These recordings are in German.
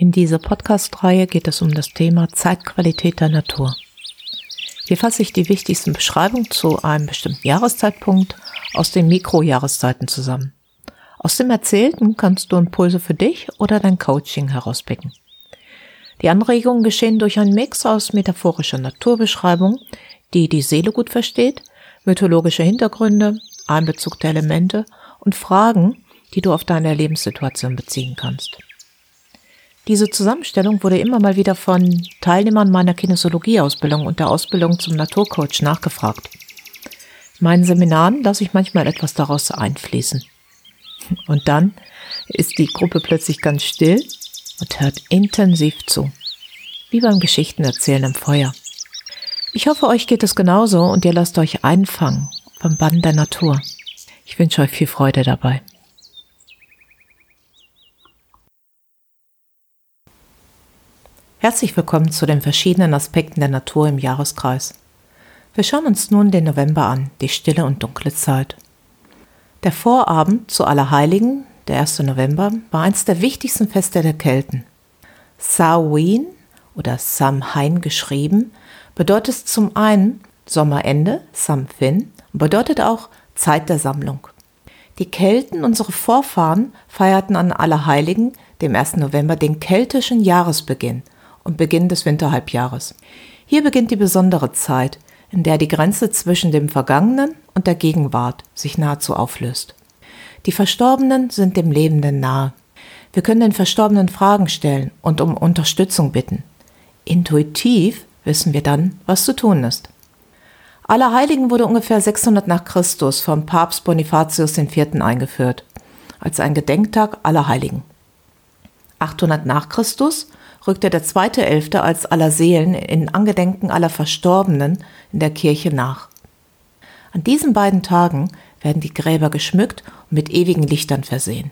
In dieser Podcast-Reihe geht es um das Thema Zeitqualität der Natur. Hier fasse ich die wichtigsten Beschreibungen zu einem bestimmten Jahreszeitpunkt aus den Mikrojahreszeiten zusammen. Aus dem Erzählten kannst du Impulse für dich oder dein Coaching herauspicken. Die Anregungen geschehen durch einen Mix aus metaphorischer Naturbeschreibung, die die Seele gut versteht, mythologische Hintergründe, Einbezug der Elemente und Fragen, die du auf deine Lebenssituation beziehen kannst. Diese Zusammenstellung wurde immer mal wieder von Teilnehmern meiner Kinesiologie-Ausbildung und der Ausbildung zum Naturcoach nachgefragt. In meinen Seminaren lasse ich manchmal etwas daraus einfließen. Und dann ist die Gruppe plötzlich ganz still und hört intensiv zu. Wie beim Geschichtenerzählen im Feuer. Ich hoffe, euch geht es genauso und ihr lasst euch einfangen vom Bann der Natur. Ich wünsche euch viel Freude dabei. Herzlich willkommen zu den verschiedenen Aspekten der Natur im Jahreskreis. Wir schauen uns nun den November an, die stille und dunkle Zeit. Der Vorabend zu Allerheiligen, der 1. November, war eines der wichtigsten Feste der Kelten. Samhain oder Samhain geschrieben, bedeutet zum einen Sommerende, Samhain, und bedeutet auch Zeit der Sammlung. Die Kelten, unsere Vorfahren, feierten an Allerheiligen, dem 1. November, den keltischen Jahresbeginn – und Beginn des Winterhalbjahres. Hier beginnt die besondere Zeit, in der die Grenze zwischen dem Vergangenen und der Gegenwart sich nahezu auflöst. Die Verstorbenen sind dem Lebenden nahe. Wir können den Verstorbenen Fragen stellen und um Unterstützung bitten. Intuitiv wissen wir dann, was zu tun ist. Allerheiligen wurde ungefähr 600 nach Christus vom Papst Bonifatius IV. eingeführt, als ein Gedenktag aller Heiligen. 800 nach Christus rückte der zweite Elfte als aller Seelen in Angedenken aller Verstorbenen in der Kirche nach. An diesen beiden Tagen werden die Gräber geschmückt und mit ewigen Lichtern versehen.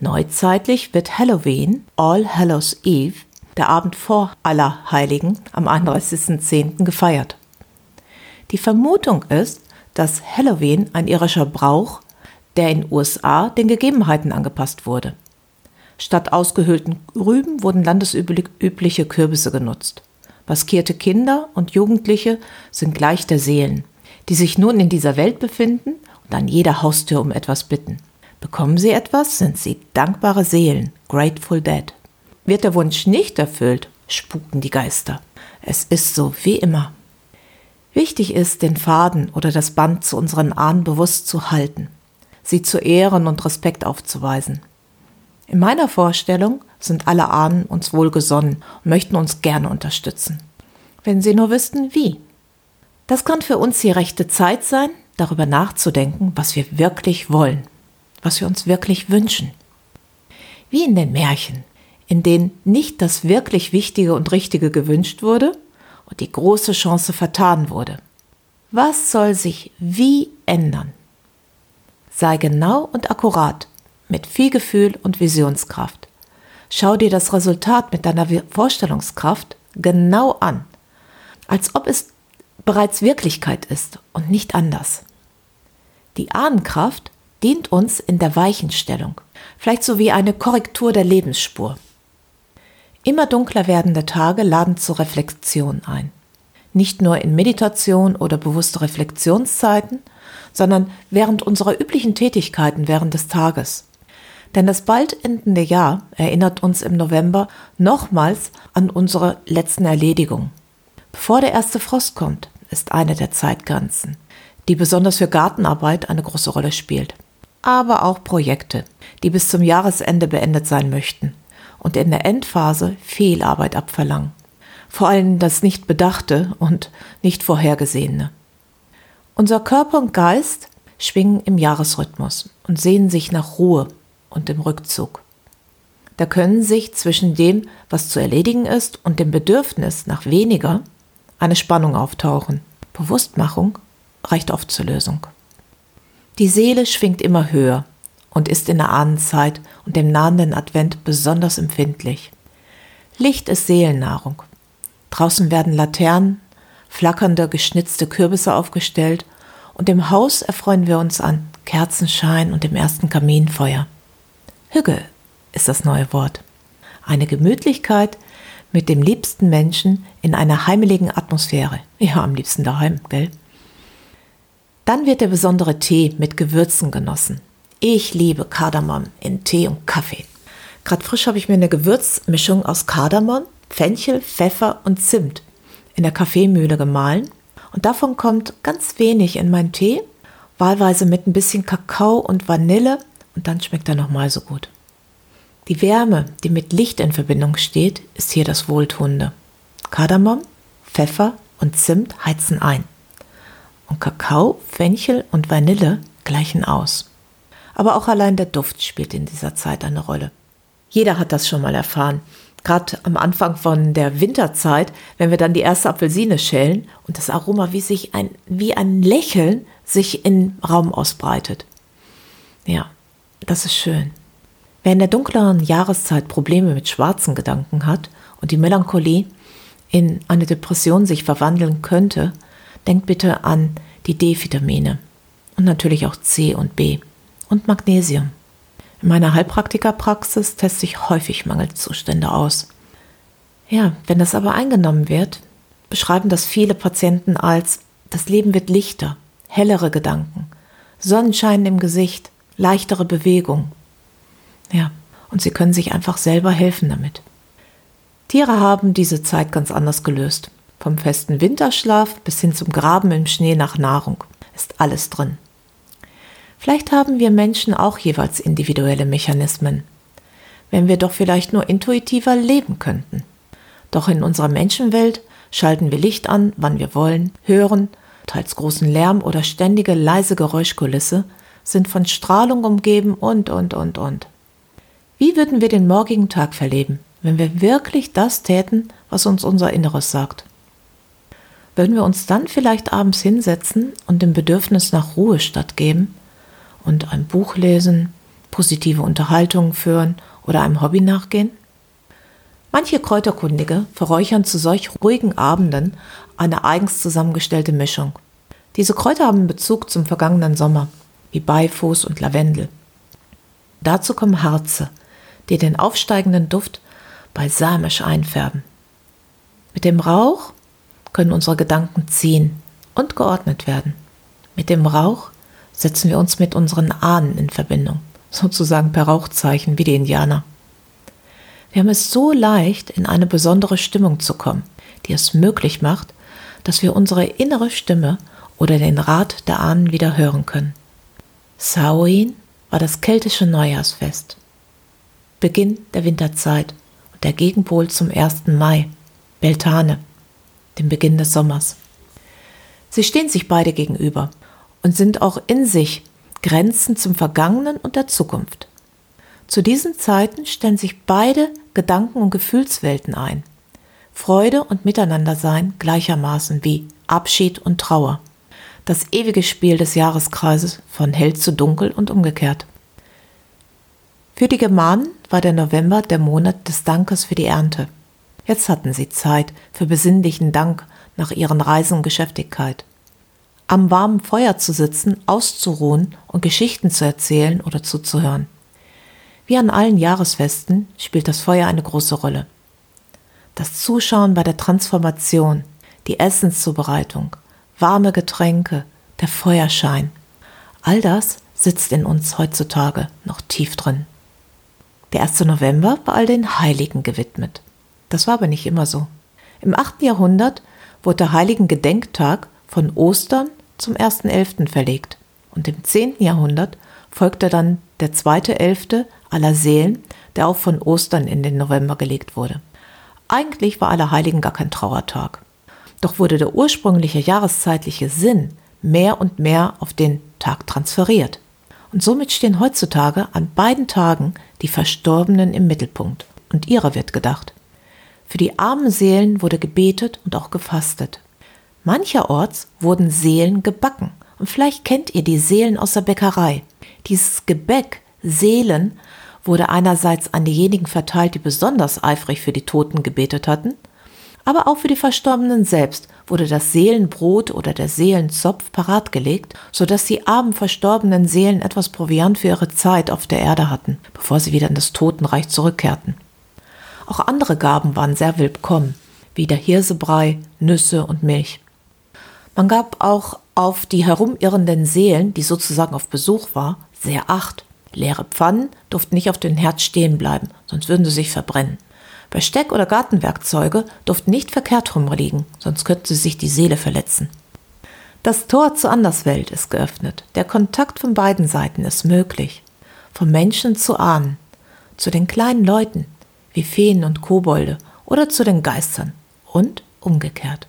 Neuzeitlich wird Halloween, All Hallows Eve, der Abend vor Allerheiligen, am 31.10. gefeiert. Die Vermutung ist, dass Halloween ein irischer Brauch, der in USA den Gegebenheiten angepasst wurde. Statt ausgehöhlten Rüben wurden landesübliche Kürbisse genutzt. Maskierte Kinder und Jugendliche sind gleich der Seelen, die sich nun in dieser Welt befinden und an jeder Haustür um etwas bitten. Bekommen sie etwas, sind sie dankbare Seelen, grateful dead. Wird der Wunsch nicht erfüllt, spuken die Geister. Es ist so wie immer. Wichtig ist, den Faden oder das Band zu unseren Ahnen bewusst zu halten, sie zu ehren und Respekt aufzuweisen. In meiner Vorstellung sind alle Ahnen uns wohlgesonnen und möchten uns gerne unterstützen. Wenn sie nur wüssten, wie. Das kann für uns die rechte Zeit sein, darüber nachzudenken, was wir wirklich wollen, was wir uns wirklich wünschen. Wie in den Märchen, in denen nicht das wirklich Wichtige und Richtige gewünscht wurde und die große Chance vertan wurde. Was soll sich wie ändern? Sei genau und akkurat mit viel Gefühl und Visionskraft. Schau dir das Resultat mit deiner Vorstellungskraft genau an, als ob es bereits Wirklichkeit ist und nicht anders. Die Ahnenkraft dient uns in der Weichenstellung, vielleicht so wie eine Korrektur der Lebensspur. Immer dunkler werdende Tage laden zur Reflexion ein. Nicht nur in Meditation oder bewusste Reflexionszeiten, sondern während unserer üblichen Tätigkeiten während des Tages. Denn das bald endende Jahr erinnert uns im November nochmals an unsere letzten Erledigungen. Bevor der erste Frost kommt, ist eine der Zeitgrenzen, die besonders für Gartenarbeit eine große Rolle spielt. Aber auch Projekte, die bis zum Jahresende beendet sein möchten und in der Endphase Fehlarbeit abverlangen. Vor allem das nicht Bedachte und nicht Vorhergesehene. Unser Körper und Geist schwingen im Jahresrhythmus und sehnen sich nach Ruhe und dem Rückzug. Da können sich zwischen dem, was zu erledigen ist, und dem Bedürfnis nach weniger eine Spannung auftauchen. Bewusstmachung reicht oft zur Lösung. Die Seele schwingt immer höher und ist in der Ahnenzeit und dem nahenden Advent besonders empfindlich. Licht ist Seelennahrung. Draußen werden Laternen, flackernde, geschnitzte Kürbisse aufgestellt und im Haus erfreuen wir uns an Kerzenschein und dem ersten Kaminfeuer. Hügge ist das neue Wort. Eine Gemütlichkeit mit dem liebsten Menschen in einer heimeligen Atmosphäre. Ja, am liebsten daheim, gell? Dann wird der besondere Tee mit Gewürzen genossen. Ich liebe Kardamom in Tee und Kaffee. Gerade frisch habe ich mir eine Gewürzmischung aus Kardamom, Fenchel, Pfeffer und Zimt in der Kaffeemühle gemahlen. Und davon kommt ganz wenig in meinen Tee, wahlweise mit ein bisschen Kakao und Vanille und dann schmeckt er nochmal so gut. Die Wärme, die mit Licht in Verbindung steht, ist hier das Wohltuende. Kardamom, Pfeffer und Zimt heizen ein. Und Kakao, Fenchel und Vanille gleichen aus. Aber auch allein der Duft spielt in dieser Zeit eine Rolle. Jeder hat das schon mal erfahren. Gerade am Anfang von der Winterzeit, wenn wir dann die erste Apfelsine schälen und das Aroma wie sich ein, wie ein Lächeln sich im Raum ausbreitet. Ja, das ist schön. Wer in der dunkleren Jahreszeit Probleme mit schwarzen Gedanken hat und die Melancholie in eine Depression sich verwandeln könnte, denkt bitte an die D-Vitamine und natürlich auch C und B und Magnesium. In meiner Heilpraktikerpraxis teste ich häufig Mangelzustände aus. Ja, wenn das aber eingenommen wird, beschreiben das viele Patienten als das Leben wird lichter, hellere Gedanken, Sonnenschein im Gesicht, leichtere Bewegung. Ja, und sie können sich einfach selber helfen damit. Tiere haben diese Zeit ganz anders gelöst. Vom festen Winterschlaf bis hin zum Graben im Schnee nach Nahrung ist alles drin. Vielleicht haben wir Menschen auch jeweils individuelle Mechanismen, wenn wir doch vielleicht nur intuitiver leben könnten. Doch in unserer Menschenwelt schalten wir Licht an, wann wir wollen, hören, teils großen Lärm oder ständige leise Geräuschkulisse, sind von Strahlung umgeben und, und, und, und. Wie würden wir den morgigen Tag verleben, wenn wir wirklich das täten, was uns unser Inneres sagt? Würden wir uns dann vielleicht abends hinsetzen und dem Bedürfnis nach Ruhe stattgeben und ein Buch lesen, positive Unterhaltungen führen oder einem Hobby nachgehen? Manche Kräuterkundige verräuchern zu solch ruhigen Abenden eine eigens zusammengestellte Mischung. Diese Kräuter haben Bezug zum vergangenen Sommer, wie Beifuß und Lavendel. Dazu kommen Harze, die den aufsteigenden Duft balsamisch einfärben. Mit dem Rauch können unsere Gedanken ziehen und geordnet werden. Mit dem Rauch setzen wir uns mit unseren Ahnen in Verbindung, sozusagen per Rauchzeichen wie die Indianer. Wir haben es so leicht, in eine besondere Stimmung zu kommen, die es möglich macht, dass wir unsere innere Stimme oder den Rat der Ahnen wieder hören können. Samhain war das keltische Neujahrsfest. Beginn der Winterzeit und der Gegenpol zum 1. Mai, Beltane, dem Beginn des Sommers. Sie stehen sich beide gegenüber und sind auch in sich Grenzen zum Vergangenen und der Zukunft. Zu diesen Zeiten stellen sich beide Gedanken- und Gefühlswelten ein. Freude und Miteinandersein gleichermaßen wie Abschied und Trauer das ewige Spiel des Jahreskreises von hell zu dunkel und umgekehrt. Für die Germanen war der November der Monat des Dankes für die Ernte. Jetzt hatten sie Zeit für besinnlichen Dank nach ihren Reisen und Geschäftigkeit. Am warmen Feuer zu sitzen, auszuruhen und Geschichten zu erzählen oder zuzuhören. Wie an allen Jahresfesten spielt das Feuer eine große Rolle. Das Zuschauen bei der Transformation, die Essenszubereitung, warme Getränke, der Feuerschein. All das sitzt in uns heutzutage noch tief drin. Der 1. November war all den Heiligen gewidmet. Das war aber nicht immer so. Im 8. Jahrhundert wurde der Heiligen Gedenktag von Ostern zum 1.11. verlegt und im 10. Jahrhundert folgte dann der 2.11. aller Seelen, der auch von Ostern in den November gelegt wurde. Eigentlich war Allerheiligen gar kein Trauertag. Doch wurde der ursprüngliche jahreszeitliche Sinn mehr und mehr auf den Tag transferiert. Und somit stehen heutzutage an beiden Tagen die Verstorbenen im Mittelpunkt. Und ihrer wird gedacht. Für die armen Seelen wurde gebetet und auch gefastet. Mancherorts wurden Seelen gebacken. Und vielleicht kennt ihr die Seelen aus der Bäckerei. Dieses Gebäck, Seelen, wurde einerseits an diejenigen verteilt, die besonders eifrig für die Toten gebetet hatten, aber auch für die Verstorbenen selbst wurde das Seelenbrot oder der Seelenzopf parat gelegt, sodass die armen verstorbenen Seelen etwas Proviant für ihre Zeit auf der Erde hatten, bevor sie wieder in das Totenreich zurückkehrten. Auch andere Gaben waren sehr willkommen, wie der Hirsebrei, Nüsse und Milch. Man gab auch auf die herumirrenden Seelen, die sozusagen auf Besuch war, sehr acht. Leere Pfannen durften nicht auf den Herd stehen bleiben, sonst würden sie sich verbrennen. Besteck oder Gartenwerkzeuge durften nicht verkehrt rumliegen, sonst könnte sich die Seele verletzen. Das Tor zur Anderswelt ist geöffnet. Der Kontakt von beiden Seiten ist möglich. Vom Menschen zu Ahnen, zu den kleinen Leuten, wie Feen und Kobolde oder zu den Geistern und umgekehrt.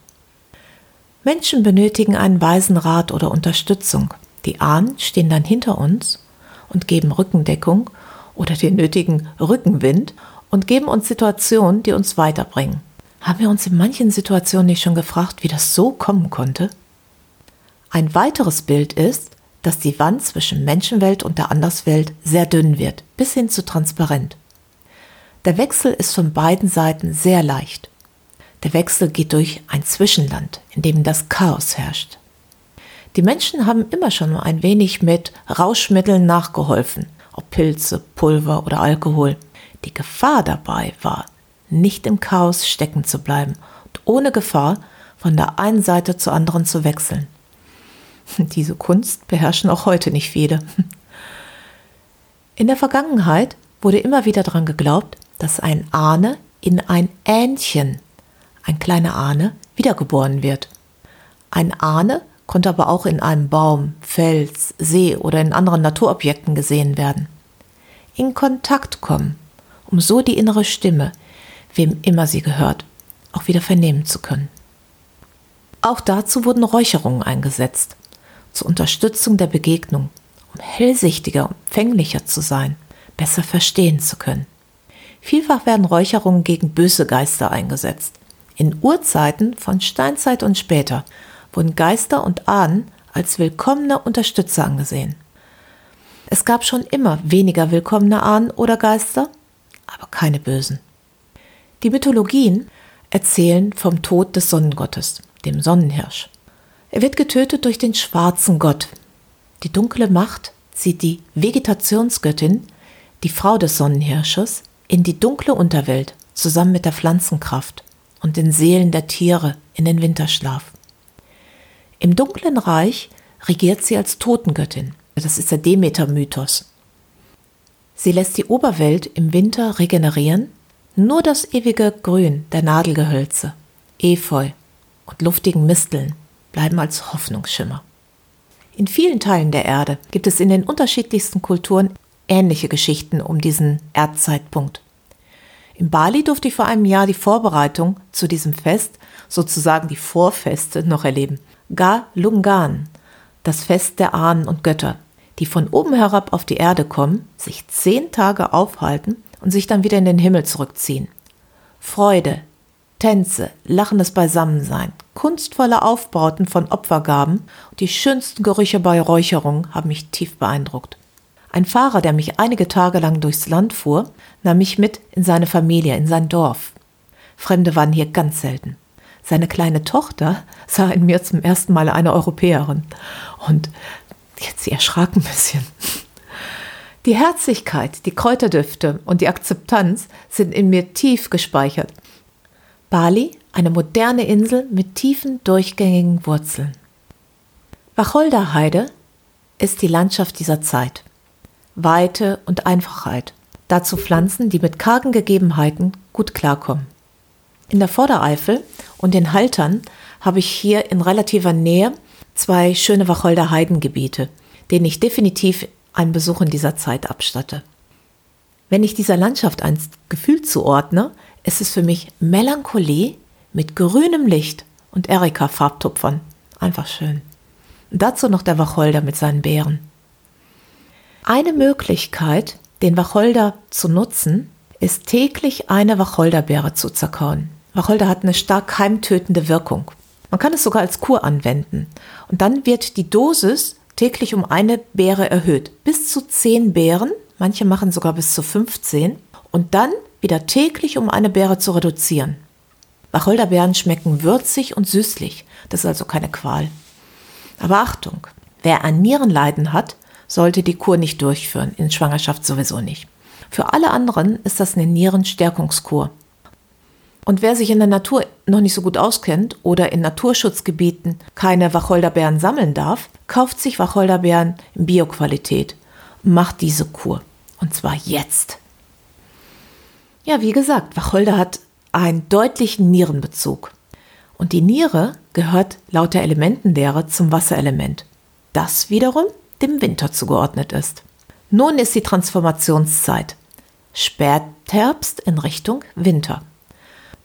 Menschen benötigen einen weisen Rat oder Unterstützung. Die Ahnen stehen dann hinter uns und geben Rückendeckung oder den nötigen Rückenwind und geben uns Situationen, die uns weiterbringen. Haben wir uns in manchen Situationen nicht schon gefragt, wie das so kommen konnte? Ein weiteres Bild ist, dass die Wand zwischen Menschenwelt und der Anderswelt sehr dünn wird, bis hin zu transparent. Der Wechsel ist von beiden Seiten sehr leicht. Der Wechsel geht durch ein Zwischenland, in dem das Chaos herrscht. Die Menschen haben immer schon ein wenig mit Rauschmitteln nachgeholfen, ob Pilze, Pulver oder Alkohol. Die Gefahr dabei war, nicht im Chaos stecken zu bleiben und ohne Gefahr von der einen Seite zur anderen zu wechseln. Diese Kunst beherrschen auch heute nicht viele. In der Vergangenheit wurde immer wieder daran geglaubt, dass ein Ahne in ein Ähnchen, ein kleiner Ahne, wiedergeboren wird. Ein Ahne konnte aber auch in einem Baum, Fels, See oder in anderen Naturobjekten gesehen werden. In Kontakt kommen um so die innere Stimme, wem immer sie gehört, auch wieder vernehmen zu können. Auch dazu wurden Räucherungen eingesetzt, zur Unterstützung der Begegnung, um hellsichtiger und empfänglicher zu sein, besser verstehen zu können. Vielfach werden Räucherungen gegen böse Geister eingesetzt. In Urzeiten von Steinzeit und später wurden Geister und Ahnen als willkommene Unterstützer angesehen. Es gab schon immer weniger willkommene Ahnen oder Geister aber keine bösen. Die Mythologien erzählen vom Tod des Sonnengottes, dem Sonnenhirsch. Er wird getötet durch den schwarzen Gott. Die dunkle Macht zieht die Vegetationsgöttin, die Frau des Sonnenhirsches, in die dunkle Unterwelt zusammen mit der Pflanzenkraft und den Seelen der Tiere in den Winterschlaf. Im dunklen Reich regiert sie als Totengöttin. Das ist der Demeter-Mythos. Sie lässt die Oberwelt im Winter regenerieren, nur das ewige Grün der Nadelgehölze, Efeu und luftigen Misteln bleiben als Hoffnungsschimmer. In vielen Teilen der Erde gibt es in den unterschiedlichsten Kulturen ähnliche Geschichten um diesen Erdzeitpunkt. In Bali durfte ich vor einem Jahr die Vorbereitung zu diesem Fest, sozusagen die Vorfeste, noch erleben. Galungan, das Fest der Ahnen und Götter, die von oben herab auf die Erde kommen, sich zehn Tage aufhalten und sich dann wieder in den Himmel zurückziehen. Freude, Tänze, lachendes Beisammensein, kunstvolle Aufbauten von Opfergaben und die schönsten Gerüche bei Räucherung haben mich tief beeindruckt. Ein Fahrer, der mich einige Tage lang durchs Land fuhr, nahm mich mit in seine Familie, in sein Dorf. Fremde waren hier ganz selten. Seine kleine Tochter sah in mir zum ersten Mal eine Europäerin. Und Jetzt, sie erschrak ein bisschen. Die Herzlichkeit, die Kräuterdüfte und die Akzeptanz sind in mir tief gespeichert. Bali, eine moderne Insel mit tiefen, durchgängigen Wurzeln. Wacholderheide ist die Landschaft dieser Zeit. Weite und Einfachheit. Dazu Pflanzen, die mit kargen Gegebenheiten gut klarkommen. In der Vordereifel und den Haltern habe ich hier in relativer Nähe zwei schöne Wacholder Heidengebiete, denen ich definitiv einen Besuch in dieser Zeit abstatte. Wenn ich dieser Landschaft ein Gefühl zuordne, ist es für mich Melancholie mit grünem Licht und Erika-Farbtupfern. Einfach schön. Und dazu noch der Wacholder mit seinen Beeren. Eine Möglichkeit, den Wacholder zu nutzen, ist täglich eine Wacholderbeere zu zerkauen. Wacholder hat eine stark keimtötende Wirkung. Man kann es sogar als Kur anwenden. Und dann wird die Dosis täglich um eine Beere erhöht. Bis zu 10 Beeren, manche machen sogar bis zu 15. Und dann wieder täglich um eine Beere zu reduzieren. Wacholderbeeren schmecken würzig und süßlich. Das ist also keine Qual. Aber Achtung, wer ein Nierenleiden hat, sollte die Kur nicht durchführen, in Schwangerschaft sowieso nicht. Für alle anderen ist das eine Nierenstärkungskur. Und wer sich in der Natur noch nicht so gut auskennt oder in Naturschutzgebieten keine Wacholderbeeren sammeln darf, kauft sich Wacholderbeeren in Bioqualität macht diese Kur. Und zwar jetzt. Ja, wie gesagt, Wacholder hat einen deutlichen Nierenbezug. Und die Niere gehört laut der Elementenlehre zum Wasserelement, das wiederum dem Winter zugeordnet ist. Nun ist die Transformationszeit. Spätherbst in Richtung Winter.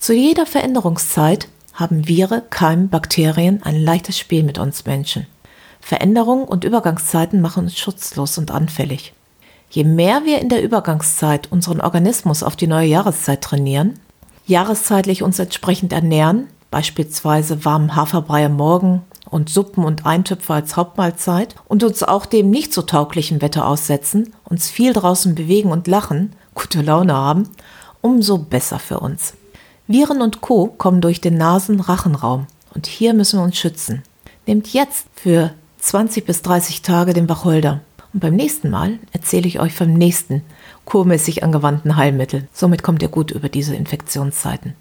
Zu jeder Veränderungszeit haben Viren, Keim, Bakterien ein leichtes Spiel mit uns Menschen. Veränderungen und Übergangszeiten machen uns schutzlos und anfällig. Je mehr wir in der Übergangszeit unseren Organismus auf die neue Jahreszeit trainieren, jahreszeitlich uns entsprechend ernähren, beispielsweise warmen Haferbrei am Morgen und Suppen und Eintöpfe als Hauptmahlzeit und uns auch dem nicht so tauglichen Wetter aussetzen, uns viel draußen bewegen und lachen, gute Laune haben, umso besser für uns. Viren und Co. kommen durch den Nasen-Rachenraum und hier müssen wir uns schützen. Nehmt jetzt für 20 bis 30 Tage den Wacholder. Und beim nächsten Mal erzähle ich euch vom nächsten kurmäßig angewandten Heilmittel. Somit kommt ihr gut über diese Infektionszeiten.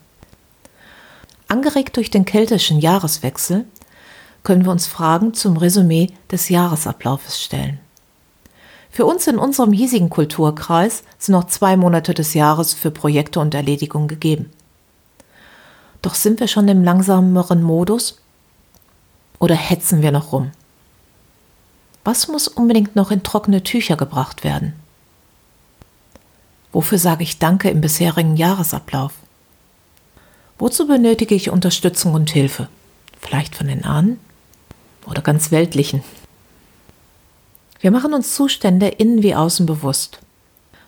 Angeregt durch den keltischen Jahreswechsel können wir uns Fragen zum Resümee des Jahresablaufes stellen. Für uns in unserem hiesigen Kulturkreis sind noch zwei Monate des Jahres für Projekte und Erledigungen gegeben. Doch sind wir schon im langsameren Modus? Oder hetzen wir noch rum? Was muss unbedingt noch in trockene Tücher gebracht werden? Wofür sage ich Danke im bisherigen Jahresablauf? Wozu benötige ich Unterstützung und Hilfe? Vielleicht von den Ahnen oder ganz weltlichen? Wir machen uns Zustände innen wie außen bewusst.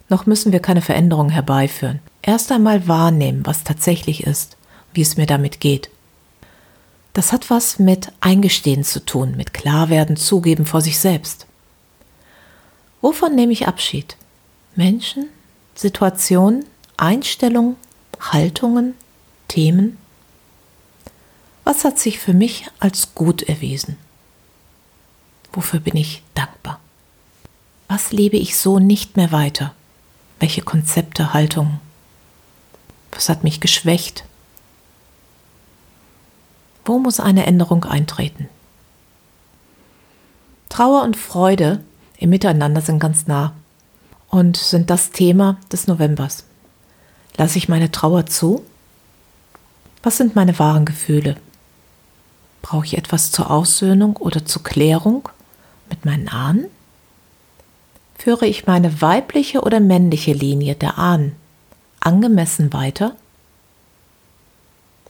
Noch müssen wir keine Veränderung herbeiführen. Erst einmal wahrnehmen, was tatsächlich ist, wie es mir damit geht. Das hat was mit Eingestehen zu tun, mit Klarwerden, Zugeben vor sich selbst. Wovon nehme ich Abschied? Menschen, Situationen, Einstellungen, Haltungen, Themen? Was hat sich für mich als gut erwiesen? Wofür bin ich dankbar? Was lebe ich so nicht mehr weiter? Welche Konzepte, Haltungen? Was hat mich geschwächt? Wo muss eine Änderung eintreten? Trauer und Freude im Miteinander sind ganz nah und sind das Thema des Novembers. Lasse ich meine Trauer zu? Was sind meine wahren Gefühle? Brauche ich etwas zur Aussöhnung oder zur Klärung mit meinen Ahnen? Führe ich meine weibliche oder männliche Linie der Ahnen angemessen weiter?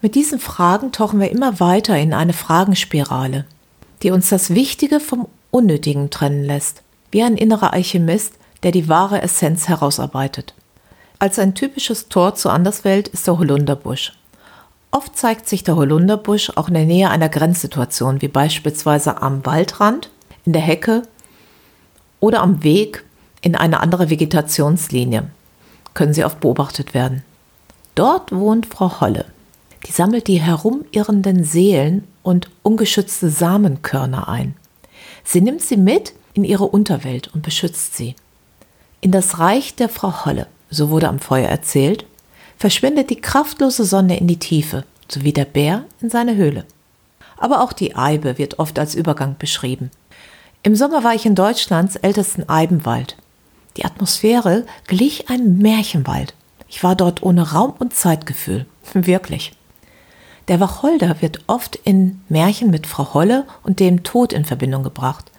Mit diesen Fragen tauchen wir immer weiter in eine Fragenspirale, die uns das Wichtige vom Unnötigen trennen lässt, wie ein innerer Alchemist, der die wahre Essenz herausarbeitet. Als ein typisches Tor zur Anderswelt ist der Holunderbusch. Oft zeigt sich der Holunderbusch auch in der Nähe einer Grenzsituation, wie beispielsweise am Waldrand, in der Hecke oder am Weg in eine andere Vegetationslinie. Können sie oft beobachtet werden. Dort wohnt Frau Holle. Die sammelt die herumirrenden Seelen und ungeschützte Samenkörner ein. Sie nimmt sie mit in ihre Unterwelt und beschützt sie. In das Reich der Frau Holle, so wurde am Feuer erzählt, verschwindet die kraftlose Sonne in die Tiefe, sowie der Bär in seine Höhle. Aber auch die Eibe wird oft als Übergang beschrieben. Im Sommer war ich in Deutschlands ältesten Eibenwald. Die Atmosphäre glich einem Märchenwald. Ich war dort ohne Raum und Zeitgefühl. Wirklich. Der Wacholder wird oft in Märchen mit Frau Holle und dem Tod in Verbindung gebracht.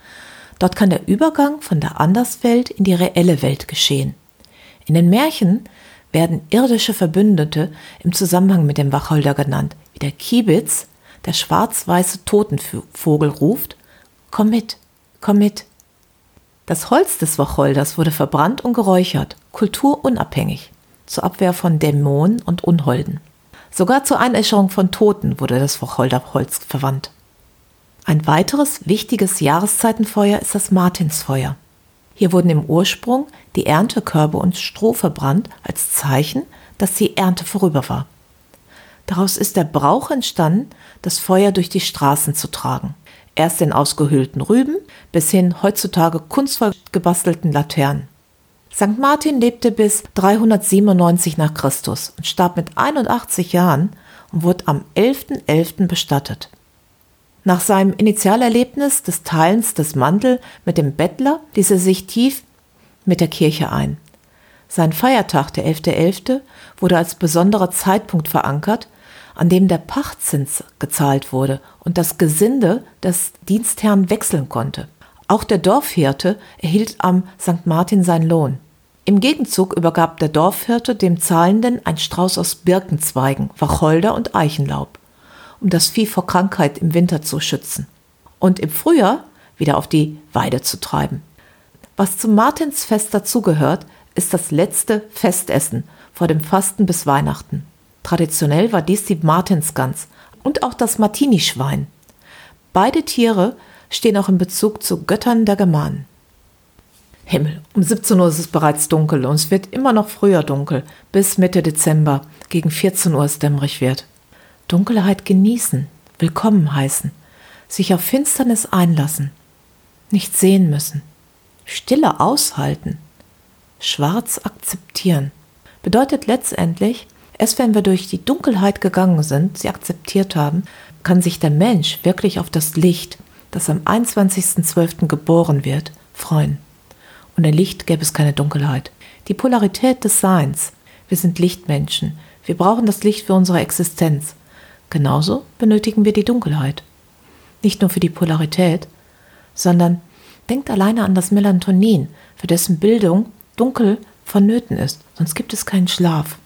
Dort kann der Übergang von der Anderswelt in die reelle Welt geschehen. In den Märchen werden irdische Verbündete im Zusammenhang mit dem Wacholder genannt, wie der Kiebitz, der schwarz-weiße Totenvogel ruft, komm mit, komm mit. Das Holz des Wacholders wurde verbrannt und geräuchert, kulturunabhängig, zur Abwehr von Dämonen und Unholden. Sogar zur Einäscherung von Toten wurde das Wacholderholz verwandt. Ein weiteres wichtiges Jahreszeitenfeuer ist das Martinsfeuer. Hier wurden im Ursprung die Erntekörbe und Stroh verbrannt als Zeichen, dass die Ernte vorüber war. Daraus ist der Brauch entstanden, das Feuer durch die Straßen zu tragen. Erst in ausgehöhlten Rüben bis hin heutzutage kunstvoll gebastelten Laternen. St. Martin lebte bis 397 nach Christus und starb mit 81 Jahren und wurde am 11.11. .11. bestattet. Nach seinem Initialerlebnis des Teilens des Mantel mit dem Bettler ließ er sich tief mit der Kirche ein. Sein Feiertag, der 11.11., .11., wurde als besonderer Zeitpunkt verankert, an dem der Pachtzins gezahlt wurde und das Gesinde des Dienstherrn wechseln konnte. Auch der Dorfhirte erhielt am St. Martin seinen Lohn. Im Gegenzug übergab der Dorfhirte dem Zahlenden ein Strauß aus Birkenzweigen, Wacholder und Eichenlaub, um das Vieh vor Krankheit im Winter zu schützen und im Frühjahr wieder auf die Weide zu treiben. Was zum Martinsfest dazugehört, ist das letzte Festessen vor dem Fasten bis Weihnachten. Traditionell war dies die Martinsgans und auch das Martini-Schwein. Beide Tiere stehen auch in Bezug zu Göttern der Germanen. Himmel, um 17 Uhr ist es bereits dunkel und es wird immer noch früher dunkel, bis Mitte Dezember, gegen 14 Uhr es dämmerig wird. Dunkelheit genießen, willkommen heißen, sich auf Finsternis einlassen, nicht sehen müssen, Stille aushalten, schwarz akzeptieren, bedeutet letztendlich, Erst wenn wir durch die Dunkelheit gegangen sind, sie akzeptiert haben, kann sich der Mensch wirklich auf das Licht, das am 21.12. geboren wird, freuen. Ohne Licht gäbe es keine Dunkelheit. Die Polarität des Seins. Wir sind Lichtmenschen. Wir brauchen das Licht für unsere Existenz. Genauso benötigen wir die Dunkelheit. Nicht nur für die Polarität, sondern denkt alleine an das Melatonin, für dessen Bildung dunkel vonnöten ist, sonst gibt es keinen Schlaf.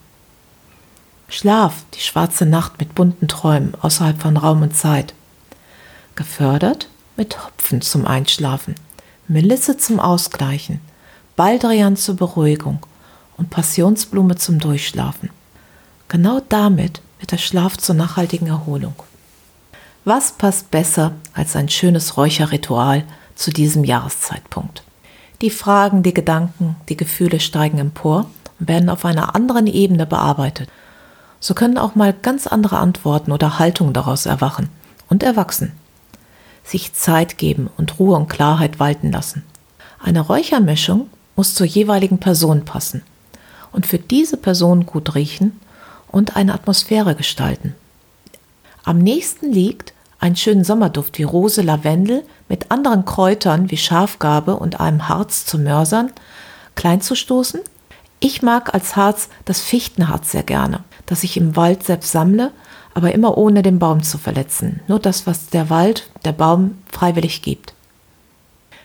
Schlaf, die schwarze Nacht mit bunten Träumen außerhalb von Raum und Zeit. Gefördert mit Hopfen zum Einschlafen, Melisse zum Ausgleichen, Baldrian zur Beruhigung und Passionsblume zum Durchschlafen. Genau damit wird der Schlaf zur nachhaltigen Erholung. Was passt besser als ein schönes Räucherritual zu diesem Jahreszeitpunkt? Die Fragen, die Gedanken, die Gefühle steigen empor und werden auf einer anderen Ebene bearbeitet so können auch mal ganz andere Antworten oder Haltungen daraus erwachen und erwachsen. Sich Zeit geben und Ruhe und Klarheit walten lassen. Eine Räuchermischung muss zur jeweiligen Person passen und für diese Person gut riechen und eine Atmosphäre gestalten. Am nächsten liegt, einen schönen Sommerduft wie Rose, Lavendel mit anderen Kräutern wie Schafgarbe und einem Harz zu mörsern, klein zu stoßen. Ich mag als Harz das Fichtenharz sehr gerne das ich im Wald selbst sammle, aber immer ohne den Baum zu verletzen. Nur das, was der Wald, der Baum freiwillig gibt.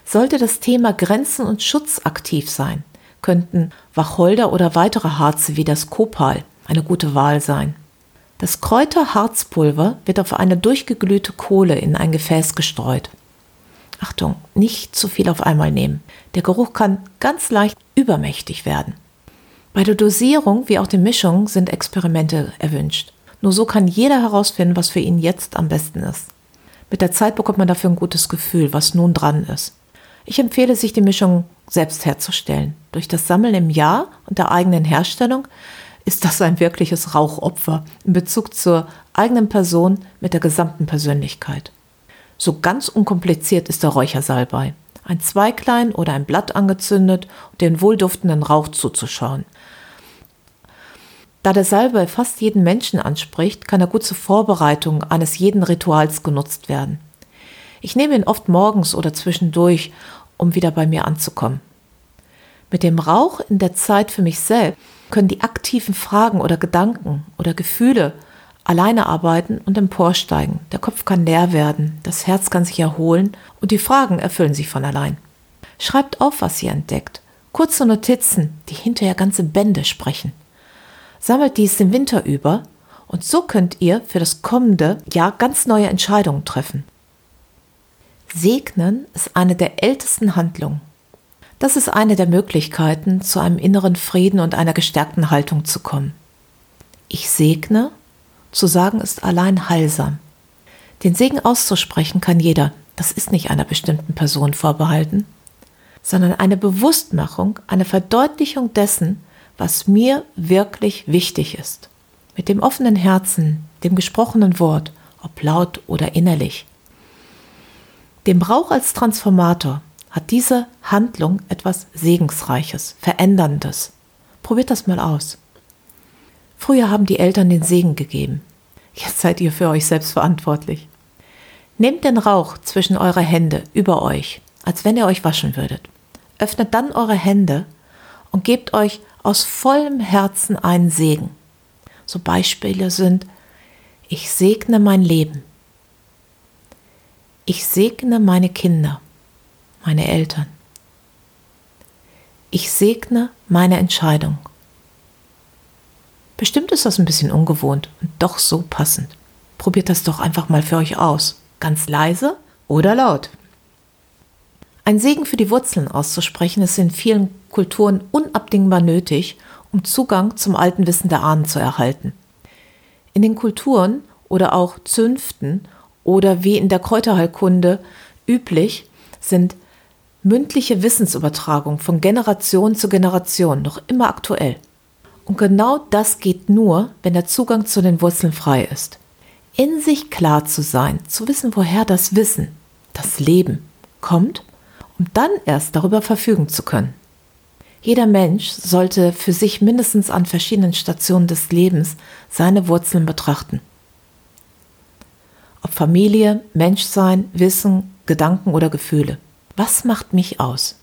Sollte das Thema Grenzen und Schutz aktiv sein, könnten Wacholder oder weitere Harze wie das Kopal eine gute Wahl sein. Das Kräuterharzpulver wird auf eine durchgeglühte Kohle in ein Gefäß gestreut. Achtung, nicht zu viel auf einmal nehmen. Der Geruch kann ganz leicht übermächtig werden. Bei der Dosierung wie auch der Mischung sind Experimente erwünscht. Nur so kann jeder herausfinden, was für ihn jetzt am besten ist. Mit der Zeit bekommt man dafür ein gutes Gefühl, was nun dran ist. Ich empfehle sich, die Mischung selbst herzustellen. Durch das Sammeln im Jahr und der eigenen Herstellung ist das ein wirkliches Rauchopfer in Bezug zur eigenen Person mit der gesamten Persönlichkeit. So ganz unkompliziert ist der Räuchersalbei. Ein Zweiglein oder ein Blatt angezündet und den wohlduftenden Rauch zuzuschauen. Da der Salbei fast jeden Menschen anspricht, kann er gut zur Vorbereitung eines jeden Rituals genutzt werden. Ich nehme ihn oft morgens oder zwischendurch, um wieder bei mir anzukommen. Mit dem Rauch in der Zeit für mich selbst können die aktiven Fragen oder Gedanken oder Gefühle alleine arbeiten und emporsteigen. Der Kopf kann leer werden, das Herz kann sich erholen und die Fragen erfüllen sich von allein. Schreibt auf, was ihr entdeckt. Kurze Notizen, die hinterher ganze Bände sprechen sammelt dies den Winter über und so könnt ihr für das kommende Jahr ganz neue Entscheidungen treffen. Segnen ist eine der ältesten Handlungen. Das ist eine der Möglichkeiten, zu einem inneren Frieden und einer gestärkten Haltung zu kommen. Ich segne, zu sagen ist allein heilsam. Den Segen auszusprechen kann jeder, das ist nicht einer bestimmten Person vorbehalten, sondern eine Bewusstmachung, eine Verdeutlichung dessen, was mir wirklich wichtig ist. Mit dem offenen Herzen, dem gesprochenen Wort, ob laut oder innerlich. Dem Brauch als Transformator, hat diese Handlung etwas Segensreiches, Veränderndes. Probiert das mal aus. Früher haben die Eltern den Segen gegeben. Jetzt seid ihr für euch selbst verantwortlich. Nehmt den Rauch zwischen eure Hände über euch, als wenn ihr euch waschen würdet. Öffnet dann eure Hände und gebt euch aus vollem Herzen einen Segen. So Beispiele sind, ich segne mein Leben. Ich segne meine Kinder, meine Eltern. Ich segne meine Entscheidung. Bestimmt ist das ein bisschen ungewohnt und doch so passend. Probiert das doch einfach mal für euch aus. Ganz leise oder laut. Ein Segen für die Wurzeln auszusprechen ist in vielen Kulturen unabdingbar nötig, um Zugang zum alten Wissen der Ahnen zu erhalten. In den Kulturen oder auch Zünften oder wie in der Kräuterheilkunde üblich sind mündliche Wissensübertragung von Generation zu Generation noch immer aktuell. Und genau das geht nur, wenn der Zugang zu den Wurzeln frei ist. In sich klar zu sein, zu wissen, woher das Wissen, das Leben kommt, um dann erst darüber verfügen zu können. Jeder Mensch sollte für sich mindestens an verschiedenen Stationen des Lebens seine Wurzeln betrachten. Ob Familie, Menschsein, Wissen, Gedanken oder Gefühle. Was macht mich aus?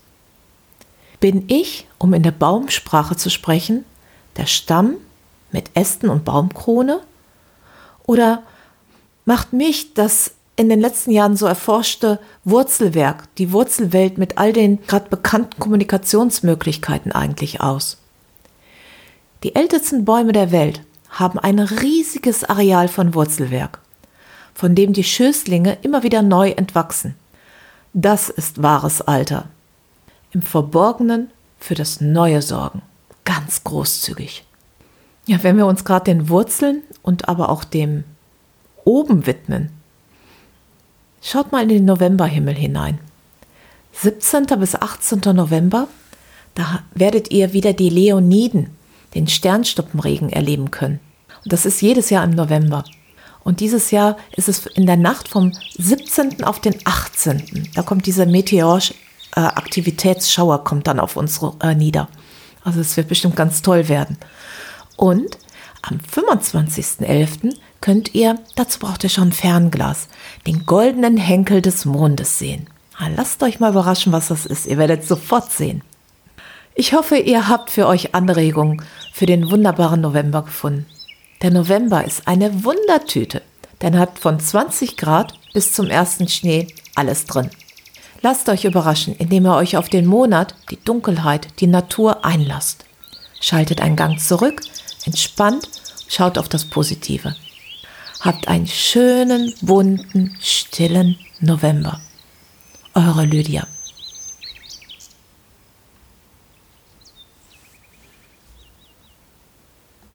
Bin ich, um in der Baumsprache zu sprechen, der Stamm mit Ästen und Baumkrone? Oder macht mich das in den letzten Jahren so erforschte Wurzelwerk, die Wurzelwelt mit all den gerade bekannten Kommunikationsmöglichkeiten eigentlich aus? Die ältesten Bäume der Welt haben ein riesiges Areal von Wurzelwerk, von dem die Schößlinge immer wieder neu entwachsen. Das ist wahres Alter. Im Verborgenen für das Neue sorgen ganz großzügig. Ja, wenn wir uns gerade den Wurzeln und aber auch dem Oben widmen, schaut mal in den Novemberhimmel hinein. 17. bis 18. November, da werdet ihr wieder die Leoniden, den Sternstuppenregen erleben können. Und das ist jedes Jahr im November. Und dieses Jahr ist es in der Nacht vom 17. auf den 18. Da kommt dieser Meteor-Aktivitätsschauer kommt dann auf uns äh, nieder. Also es wird bestimmt ganz toll werden. Und am 25.11. könnt ihr, dazu braucht ihr schon Fernglas, den goldenen Henkel des Mondes sehen. Lasst euch mal überraschen, was das ist. Ihr werdet sofort sehen. Ich hoffe, ihr habt für euch Anregungen für den wunderbaren November gefunden. Der November ist eine Wundertüte, denn hat von 20 Grad bis zum ersten Schnee alles drin. Lasst euch überraschen, indem ihr euch auf den Monat, die Dunkelheit, die Natur einlasst. Schaltet einen Gang zurück, entspannt, schaut auf das Positive. Habt einen schönen, bunten, stillen November. Eure Lydia.